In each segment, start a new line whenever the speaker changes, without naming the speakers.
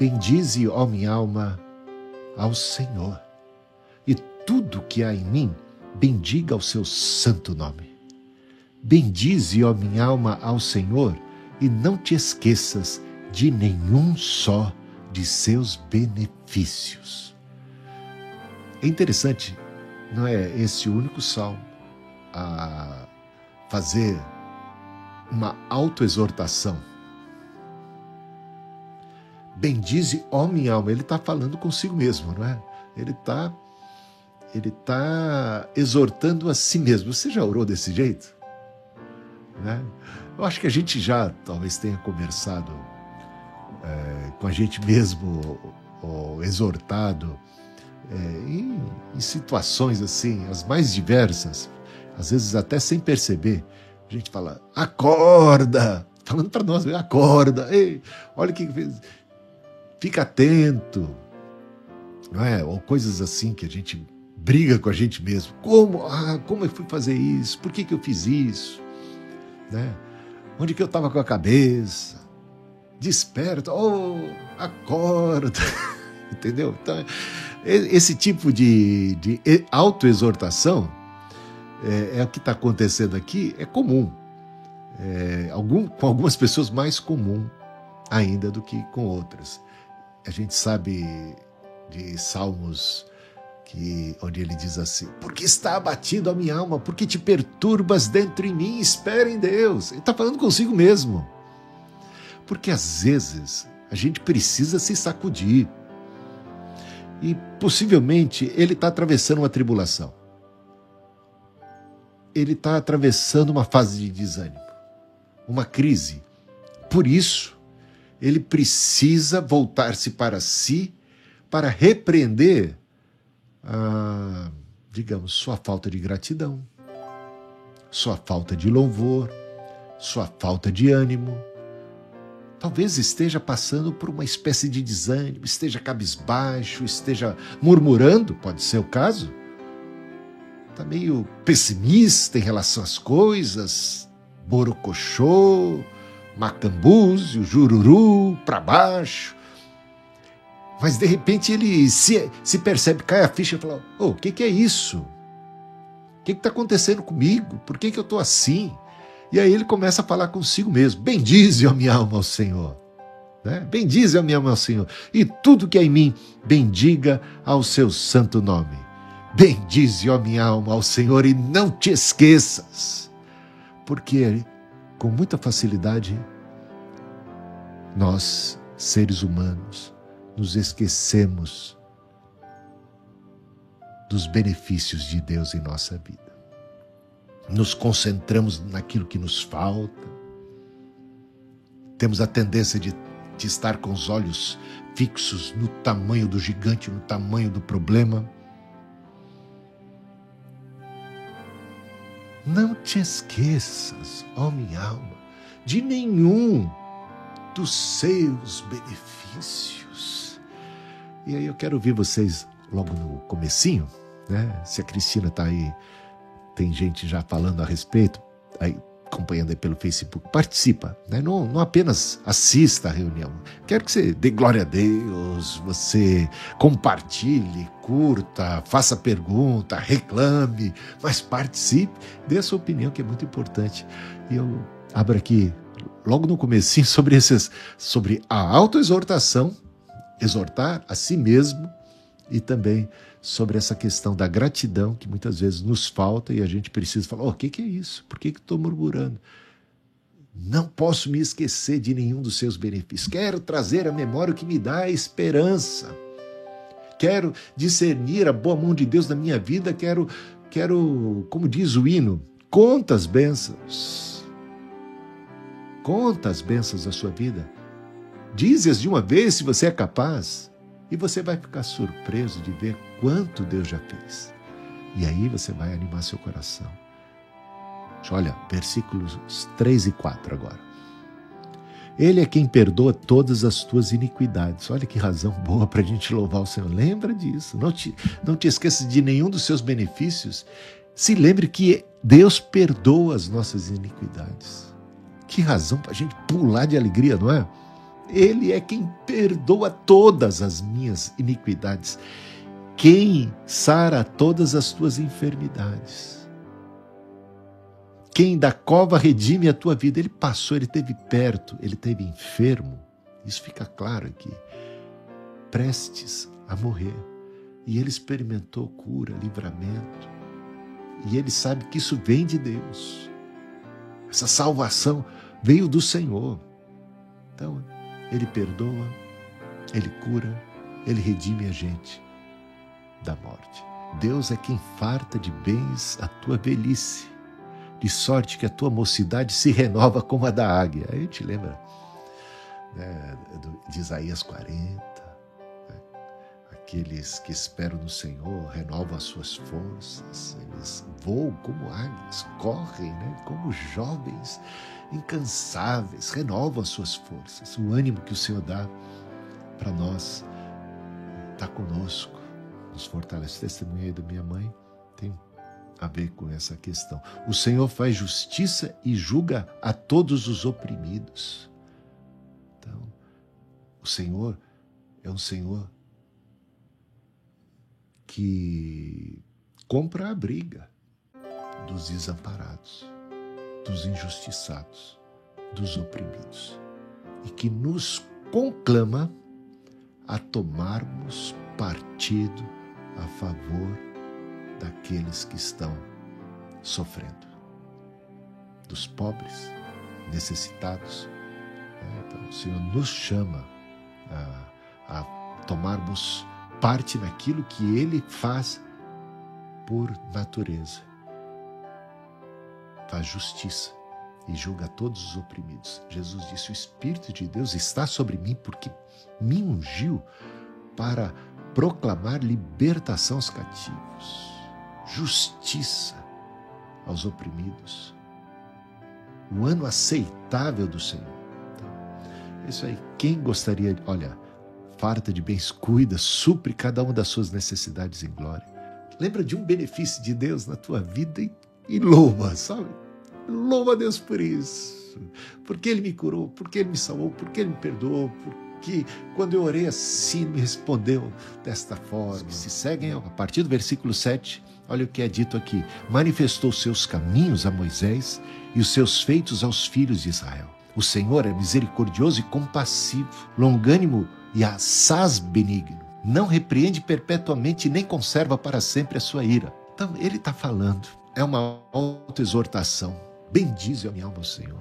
Bendize, ó minha alma, ao Senhor, e tudo que há em mim, bendiga o seu santo nome. Bendize, ó minha alma, ao Senhor, e não te esqueças de nenhum só de seus benefícios. É interessante, não é esse único salmo a fazer uma autoexortação. Bendize, ó minha alma. Ele está falando consigo mesmo, não é? Ele está ele tá exortando a si mesmo. Você já orou desse jeito? Né? Eu acho que a gente já talvez tenha conversado é, com a gente mesmo, ou, ou exortado é, em, em situações assim, as mais diversas, às vezes até sem perceber. A gente fala, acorda! Falando para nós, acorda! Ei, olha o que fez. Fica atento. Não é? Ou coisas assim que a gente briga com a gente mesmo. Como? Ah, como eu fui fazer isso? Por que, que eu fiz isso? Né? Onde que eu estava com a cabeça? Desperta, oh, acorda. Entendeu? Então, esse tipo de, de autoexortação é, é o que está acontecendo aqui, é comum. É, algum, com algumas pessoas mais comum ainda do que com outras. A gente sabe de salmos que, onde ele diz assim: Porque está abatido a minha alma, porque te perturbas dentro em mim, espera em Deus. Ele está falando consigo mesmo. Porque às vezes a gente precisa se sacudir. E possivelmente ele está atravessando uma tribulação ele está atravessando uma fase de desânimo, uma crise. Por isso, ele precisa voltar-se para si para repreender, a, digamos, sua falta de gratidão, sua falta de louvor, sua falta de ânimo. Talvez esteja passando por uma espécie de desânimo, esteja cabisbaixo, esteja murmurando, pode ser o caso está meio pessimista em relação às coisas, borocochô, macambúzio, jururu, para baixo. Mas de repente ele se, se percebe, cai a ficha e fala: oh, o que, que é isso? O que está acontecendo comigo? Por que, que eu estou assim? E aí ele começa a falar consigo mesmo: Bendize a minha alma ao Senhor. Né? Bendize a minha alma ao Senhor. E tudo que é em mim, bendiga ao seu santo nome. Bendize, ó minha alma, ao Senhor e não te esqueças, porque com muita facilidade nós, seres humanos, nos esquecemos dos benefícios de Deus em nossa vida. Nos concentramos naquilo que nos falta. Temos a tendência de, de estar com os olhos fixos no tamanho do gigante, no tamanho do problema Não te esqueças, ó minha alma, de nenhum dos seus benefícios. E aí eu quero ouvir vocês logo no comecinho, né? Se a Cristina está aí, tem gente já falando a respeito, aí acompanhando aí pelo Facebook, participa, né? não, não apenas assista a reunião. Quero que você dê glória a Deus, você compartilhe, curta, faça pergunta, reclame, mas participe, dê a sua opinião, que é muito importante. E eu abro aqui, logo no comecinho, sobre, esses, sobre a autoexortação, exortar a si mesmo e também sobre essa questão da gratidão que muitas vezes nos falta e a gente precisa falar: oh, o que, que é isso? Por que estou murmurando? Não posso me esquecer de nenhum dos seus benefícios. Quero trazer à memória o que me dá esperança. Quero discernir a boa mão de Deus na minha vida. Quero, quero, como diz o hino, conta as bênçãos. Conta as bênçãos da sua vida. Dize-as de uma vez se você é capaz. E você vai ficar surpreso de ver quanto Deus já fez. E aí você vai animar seu coração. Olha, versículos 3 e 4 agora. Ele é quem perdoa todas as tuas iniquidades. Olha que razão boa para a gente louvar o Senhor. Lembra disso. Não te, não te esqueça de nenhum dos seus benefícios. Se lembre que Deus perdoa as nossas iniquidades. Que razão para a gente pular de alegria, não é? Ele é quem perdoa todas as minhas iniquidades, quem sara todas as tuas enfermidades. Quem da cova redime a tua vida. Ele passou, ele teve perto, ele teve enfermo. Isso fica claro aqui. Prestes a morrer. E ele experimentou cura, livramento. E ele sabe que isso vem de Deus. Essa salvação veio do Senhor. Então, ele perdoa, ele cura, ele redime a gente da morte. Deus é quem farta de bens a tua velhice, de sorte que a tua mocidade se renova como a da águia. Aí gente lembra né, de Isaías 40, Aqueles que esperam no Senhor renovam as suas forças, eles voam como águias, correm né, como jovens incansáveis, renovam as suas forças. O ânimo que o Senhor dá para nós está conosco, nos fortalece. Testemunha da minha mãe tem a ver com essa questão. O Senhor faz justiça e julga a todos os oprimidos. Então, o Senhor é um Senhor que compra a briga dos desamparados, dos injustiçados, dos oprimidos e que nos conclama a tomarmos partido a favor daqueles que estão sofrendo, dos pobres, necessitados. É, então, o Senhor nos chama a, a tomarmos parte naquilo que ele faz por natureza. Faz justiça e julga todos os oprimidos. Jesus disse: O Espírito de Deus está sobre mim porque me ungiu para proclamar libertação aos cativos, justiça aos oprimidos, o ano aceitável do Senhor. Então, isso aí, quem gostaria, olha, farta de bens, cuida, supre cada uma das suas necessidades em glória. Lembra de um benefício de Deus na tua vida e, e louva, sabe? Louva a Deus por isso. Porque Ele me curou, porque Ele me salvou, porque Ele me perdoou, porque quando eu orei assim, me respondeu desta forma. Se seguem a partir do versículo 7, olha o que é dito aqui: manifestou seus caminhos a Moisés e os seus feitos aos filhos de Israel. O Senhor é misericordioso e compassivo, longânimo e assaz benigno. Não repreende perpetuamente nem conserva para sempre a sua ira. Então, ele está falando, é uma autoexortação. Bendize a minha alma, Senhor.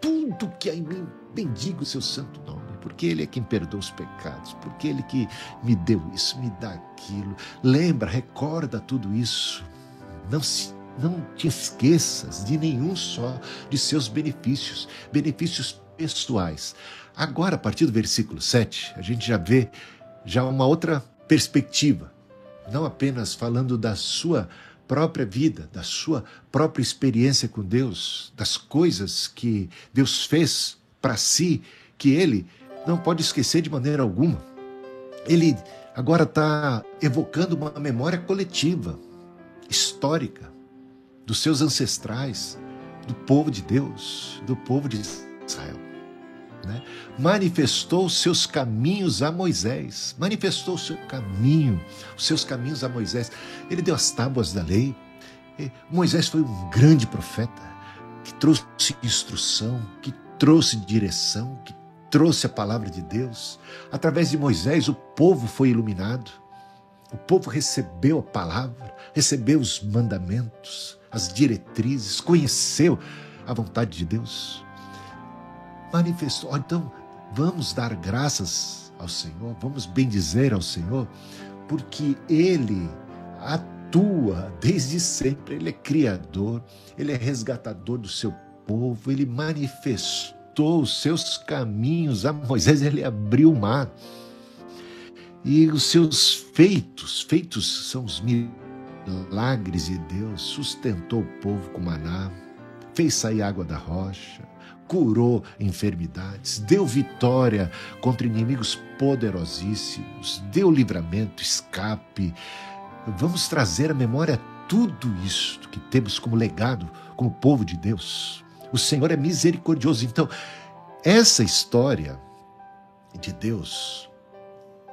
Tudo que há em mim, bendiga o seu santo nome, porque Ele é quem perdoa os pecados, porque Ele que me deu isso, me dá aquilo. Lembra, recorda tudo isso. Não se não te esqueças de nenhum só de seus benefícios, benefícios pessoais. Agora, a partir do versículo 7, a gente já vê já uma outra perspectiva, não apenas falando da sua própria vida, da sua própria experiência com Deus, das coisas que Deus fez para si, que ele não pode esquecer de maneira alguma. Ele agora está evocando uma memória coletiva, histórica, dos seus ancestrais, do povo de Deus, do povo de Israel né? manifestou seus caminhos a Moisés, manifestou o seu caminho, os seus caminhos a Moisés. Ele deu as tábuas da lei. E Moisés foi um grande profeta que trouxe instrução, que trouxe direção, que trouxe a palavra de Deus. Através de Moisés, o povo foi iluminado. O povo recebeu a palavra, recebeu os mandamentos, as diretrizes, conheceu a vontade de Deus manifestou. Então, vamos dar graças ao Senhor, vamos bendizer ao Senhor, porque Ele atua desde sempre, Ele é criador, Ele é resgatador do seu povo, Ele manifestou os seus caminhos a Moisés, Ele abriu o mar. E os seus feitos, feitos são os milagres de Deus, sustentou o povo com maná, fez sair água da rocha, curou enfermidades, deu vitória contra inimigos poderosíssimos, deu livramento, escape. Vamos trazer à memória tudo isto que temos como legado, como povo de Deus. O Senhor é misericordioso. Então, essa história de Deus,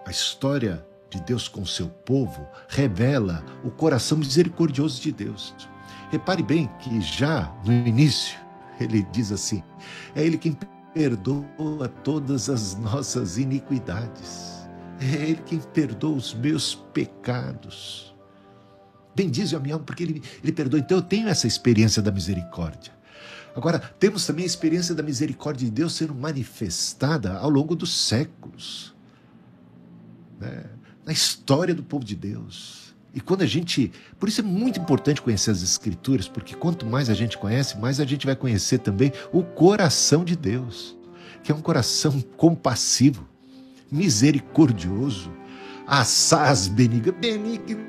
a história de Deus com seu povo, revela o coração misericordioso de Deus. Repare bem que já no início ele diz assim: é Ele quem perdoa todas as nossas iniquidades, é Ele quem perdoa os meus pecados. Bendize a minha alma, porque ele, ele perdoa. Então eu tenho essa experiência da misericórdia. Agora, temos também a experiência da misericórdia de Deus sendo manifestada ao longo dos séculos. Né? Na história do povo de Deus. E quando a gente. Por isso é muito importante conhecer as Escrituras, porque quanto mais a gente conhece, mais a gente vai conhecer também o coração de Deus, que é um coração compassivo, misericordioso, assaz benigno, benigno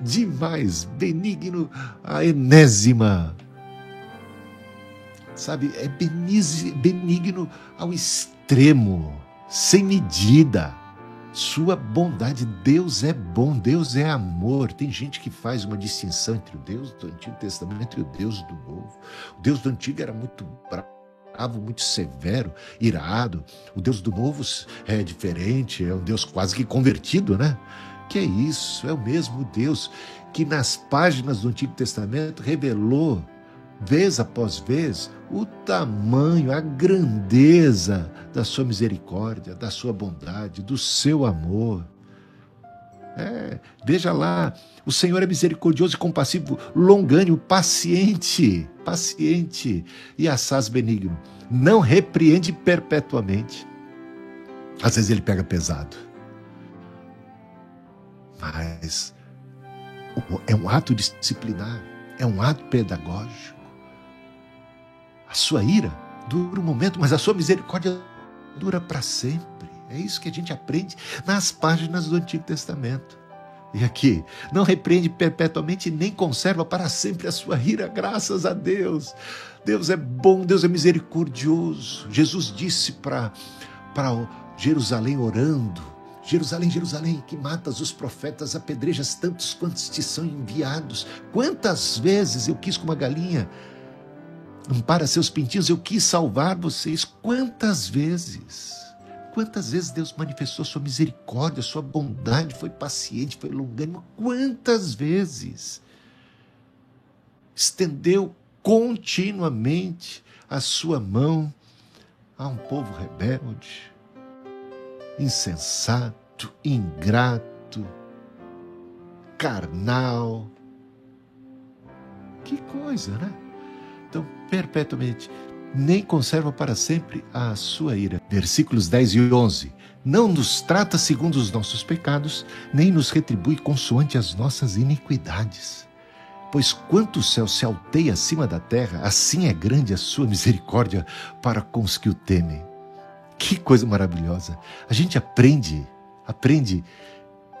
demais, benigno, a enésima sabe? É benigno ao extremo, sem medida. Sua bondade, Deus é bom, Deus é amor. Tem gente que faz uma distinção entre o Deus do Antigo Testamento e o Deus do Novo. O Deus do Antigo era muito bravo, muito severo, irado. O Deus do Novo é diferente, é um Deus quase que convertido, né? Que é isso? É o mesmo Deus que nas páginas do Antigo Testamento revelou vez após vez, o tamanho, a grandeza da sua misericórdia, da sua bondade, do seu amor. É, veja lá, o Senhor é misericordioso e compassivo, longânimo, paciente, paciente e assaz benigno. Não repreende perpetuamente. Às vezes ele pega pesado. Mas é um ato disciplinar, é um ato pedagógico. A sua ira dura um momento, mas a sua misericórdia dura para sempre. É isso que a gente aprende nas páginas do Antigo Testamento. E aqui, não repreende perpetuamente nem conserva para sempre a sua ira, graças a Deus. Deus é bom, Deus é misericordioso. Jesus disse para Jerusalém orando: Jerusalém, Jerusalém, que matas os profetas, apedrejas tantos quantos te são enviados. Quantas vezes eu quis, como uma galinha, Ampara seus pintinhos, eu quis salvar vocês. Quantas vezes? Quantas vezes Deus manifestou sua misericórdia, sua bondade, foi paciente, foi longânimo? Quantas vezes? Estendeu continuamente a sua mão a um povo rebelde, insensato, ingrato, carnal. Que coisa, né? Então, perpetuamente, nem conserva para sempre a sua ira. Versículos 10 e 11. Não nos trata segundo os nossos pecados, nem nos retribui consoante as nossas iniquidades. Pois quanto o céu se alteia acima da terra, assim é grande a sua misericórdia para com os que o temem. Que coisa maravilhosa! A gente aprende, aprende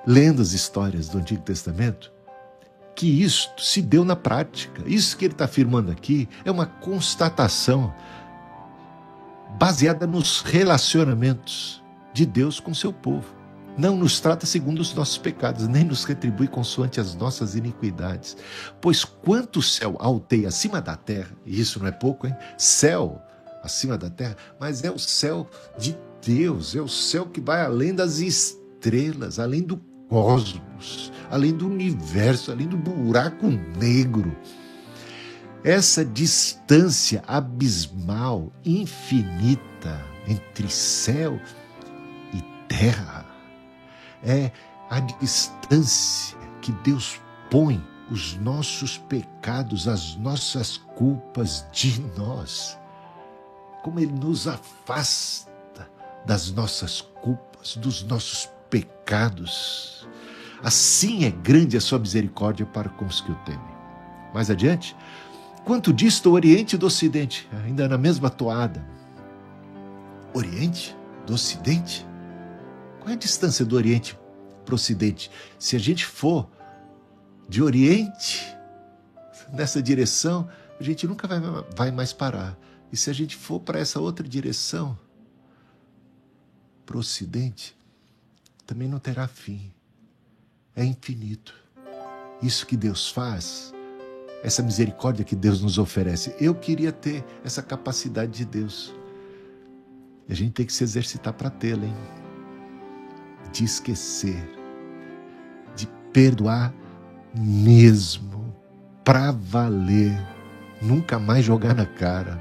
lendo as histórias do Antigo Testamento, que isto se deu na prática. Isso que ele está afirmando aqui é uma constatação baseada nos relacionamentos de Deus com seu povo. Não nos trata segundo os nossos pecados, nem nos retribui consoante as nossas iniquidades. Pois quanto o céu alteia acima da terra, e isso não é pouco, hein? Céu acima da terra, mas é o céu de Deus, é o céu que vai além das estrelas, além do cosmos, além do universo, além do buraco negro. Essa distância abismal, infinita entre céu e terra é a distância que Deus põe os nossos pecados, as nossas culpas de nós. Como Ele nos afasta das nossas culpas, dos nossos pecados. Assim é grande a sua misericórdia para com os que o temem. Mais adiante, quanto dista o Oriente do Ocidente, ainda na mesma toada. Oriente do Ocidente? Qual é a distância do Oriente para o Ocidente? Se a gente for de Oriente nessa direção, a gente nunca vai, vai mais parar. E se a gente for para essa outra direção, para o Ocidente, também não terá fim. É infinito. Isso que Deus faz, essa misericórdia que Deus nos oferece, eu queria ter essa capacidade de Deus. E a gente tem que se exercitar para tê-la, hein? De esquecer, de perdoar mesmo, para valer, nunca mais jogar na cara.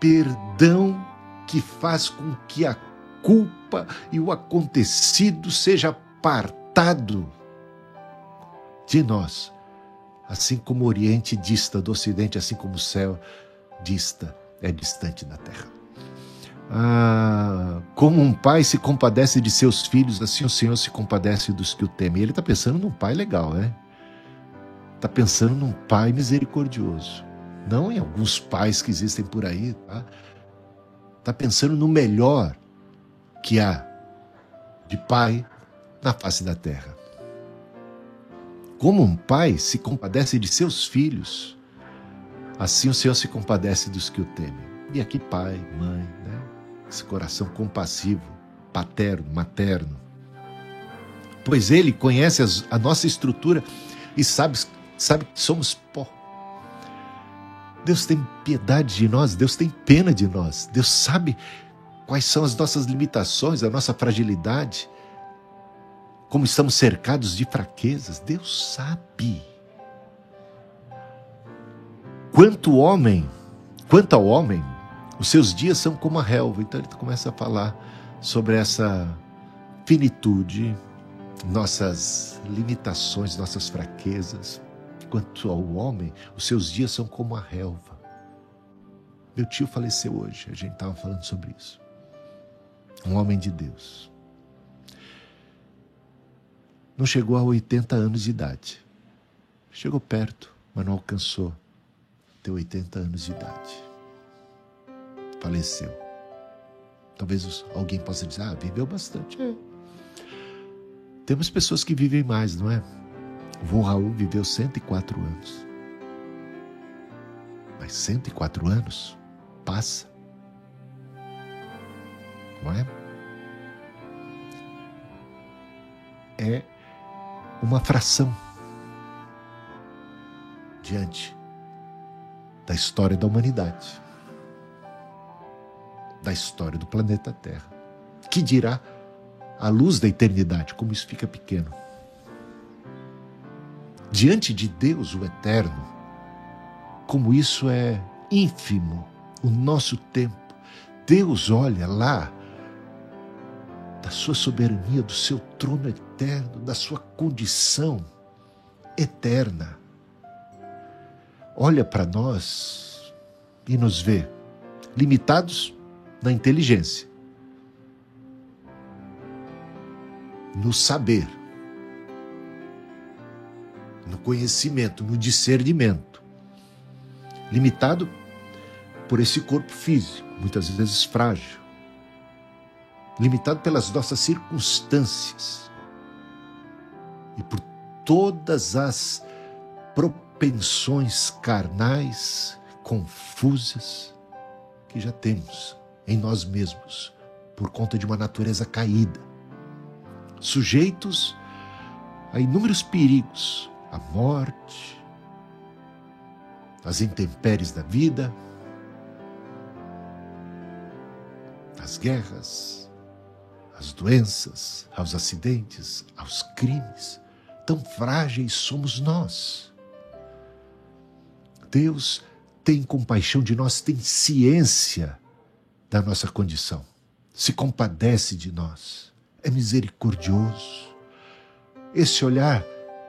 Perdão que faz com que a culpa e o acontecido seja apartado de nós, assim como o Oriente dista do Ocidente, assim como o céu dista, é distante da terra. Ah, como um pai se compadece de seus filhos, assim o Senhor se compadece dos que o temem. Ele está pensando num pai legal, né? Está pensando num pai misericordioso. Não em alguns pais que existem por aí, tá? Está pensando no melhor que há de pai na face da terra. Como um pai se compadece de seus filhos, assim o Senhor se compadece dos que o temem. E aqui, pai, mãe, né? esse coração compassivo, paterno, materno. Pois ele conhece a nossa estrutura e sabe, sabe que somos pó. Deus tem piedade de nós, Deus tem pena de nós, Deus sabe quais são as nossas limitações, a nossa fragilidade como estamos cercados de fraquezas, Deus sabe. Quanto homem, quanto ao homem, os seus dias são como a relva. Então ele começa a falar sobre essa finitude, nossas limitações, nossas fraquezas. Quanto ao homem, os seus dias são como a relva. Meu tio faleceu hoje, a gente estava falando sobre isso. Um homem de Deus não chegou a 80 anos de idade. Chegou perto, mas não alcançou ter 80 anos de idade. Faleceu. Talvez alguém possa dizer, ah, viveu bastante. É. Temos pessoas que vivem mais, não é? O vô Raul viveu 104 anos. Mas 104 anos passa. Não é? É uma fração diante da história da humanidade, da história do planeta Terra. Que dirá a luz da eternidade, como isso fica pequeno. Diante de Deus, o eterno, como isso é ínfimo, o nosso tempo. Deus olha lá da sua soberania, do seu trono eterno, da sua condição eterna. Olha para nós e nos vê limitados na inteligência, no saber, no conhecimento, no discernimento, limitado por esse corpo físico, muitas vezes frágil limitado pelas nossas circunstâncias e por todas as propensões carnais confusas que já temos em nós mesmos por conta de uma natureza caída, sujeitos a inúmeros perigos, a morte, as intempéries da vida, as guerras, às doenças, aos acidentes, aos crimes. Tão frágeis somos nós. Deus tem compaixão de nós, tem ciência da nossa condição, se compadece de nós, é misericordioso. Esse olhar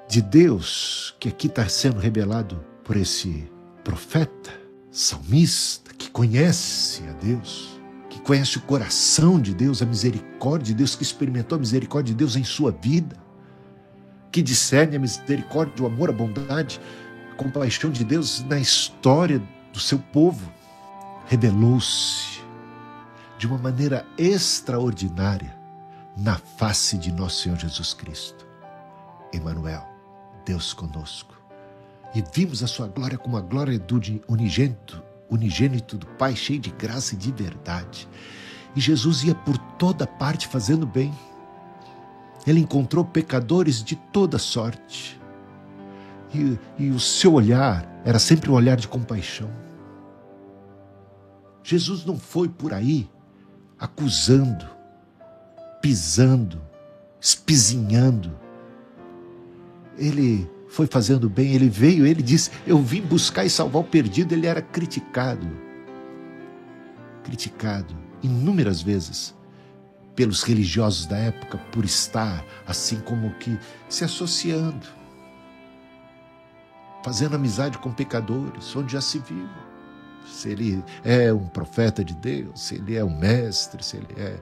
de Deus, que aqui está sendo revelado por esse profeta, salmista, que conhece a Deus, conhece o coração de Deus, a misericórdia de Deus, que experimentou a misericórdia de Deus em sua vida, que discerne a misericórdia, o amor, a bondade, a compaixão de Deus na história do seu povo, revelou-se de uma maneira extraordinária na face de nosso Senhor Jesus Cristo. Emmanuel, Deus conosco. E vimos a sua glória como a glória do unigênito unigênito do Pai, cheio de graça e de verdade. E Jesus ia por toda parte fazendo bem. Ele encontrou pecadores de toda sorte. E, e o seu olhar era sempre um olhar de compaixão. Jesus não foi por aí acusando, pisando, espizinhando. Ele foi fazendo bem, ele veio, ele disse: Eu vim buscar e salvar o perdido. Ele era criticado, criticado inúmeras vezes pelos religiosos da época por estar assim como que se associando, fazendo amizade com pecadores, onde já se viu. Se ele é um profeta de Deus, se ele é um mestre, se ele é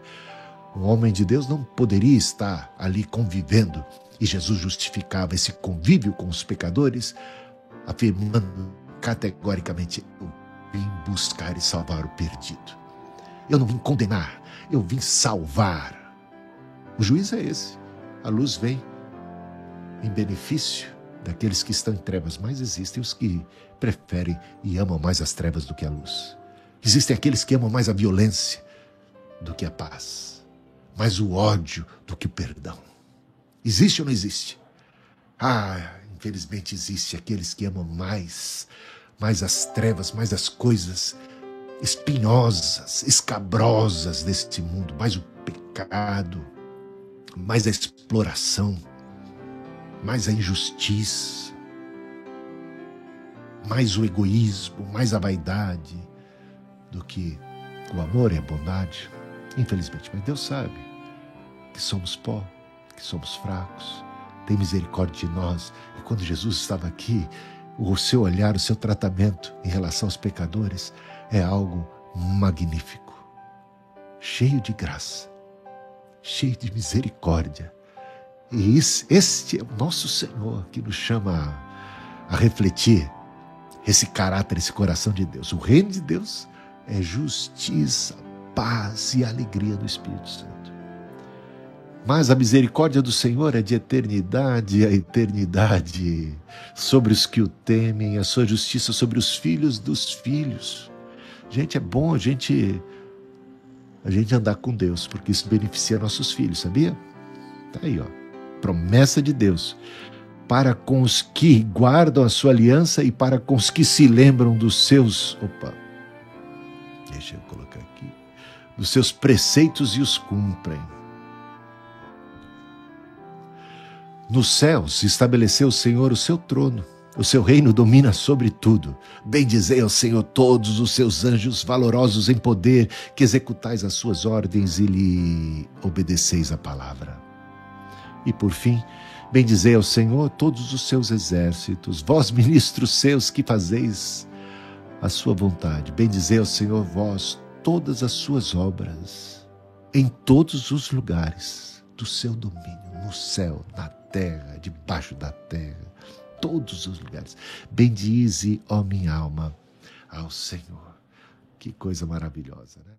um homem de Deus, não poderia estar ali convivendo. E Jesus justificava esse convívio com os pecadores, afirmando categoricamente: Eu vim buscar e salvar o perdido. Eu não vim condenar, eu vim salvar. O juiz é esse. A luz vem em benefício daqueles que estão em trevas, mas existem os que preferem e amam mais as trevas do que a luz. Existem aqueles que amam mais a violência do que a paz, mais o ódio do que o perdão. Existe ou não existe? Ah, infelizmente existe aqueles que amam mais, mais as trevas, mais as coisas espinhosas, escabrosas deste mundo, mais o pecado, mais a exploração, mais a injustiça, mais o egoísmo, mais a vaidade do que o amor e a bondade. Infelizmente, mas Deus sabe que somos pó, que somos fracos, tem misericórdia de nós. E quando Jesus estava aqui, o seu olhar, o seu tratamento em relação aos pecadores é algo magnífico, cheio de graça, cheio de misericórdia. E este é o nosso Senhor que nos chama a, refletir esse caráter, esse coração de Deus. O reino de Deus é justiça, paz e alegria do Espírito Santo. Mas a misericórdia do Senhor é de eternidade a eternidade sobre os que o temem, a sua justiça sobre os filhos dos filhos. Gente, é bom a gente a gente andar com Deus, porque isso beneficia nossos filhos, sabia? Tá aí, ó. Promessa de Deus para com os que guardam a sua aliança e para com os que se lembram dos seus, opa. Deixa eu colocar dos seus preceitos e os cumprem. Nos céus estabeleceu o Senhor o seu trono o seu reino domina sobre tudo. Bendizei ao Senhor todos os seus anjos valorosos em poder, que executais as suas ordens e lhe obedeceis a palavra. E por fim, bendizei ao Senhor todos os seus exércitos, vós ministros seus que fazeis a sua vontade. Bendizei ao Senhor vós todas as suas obras, em todos os lugares do seu domínio, no céu, na terra, debaixo da terra todos os lugares. Bendize, ó minha alma, ao Senhor. Que coisa maravilhosa, né?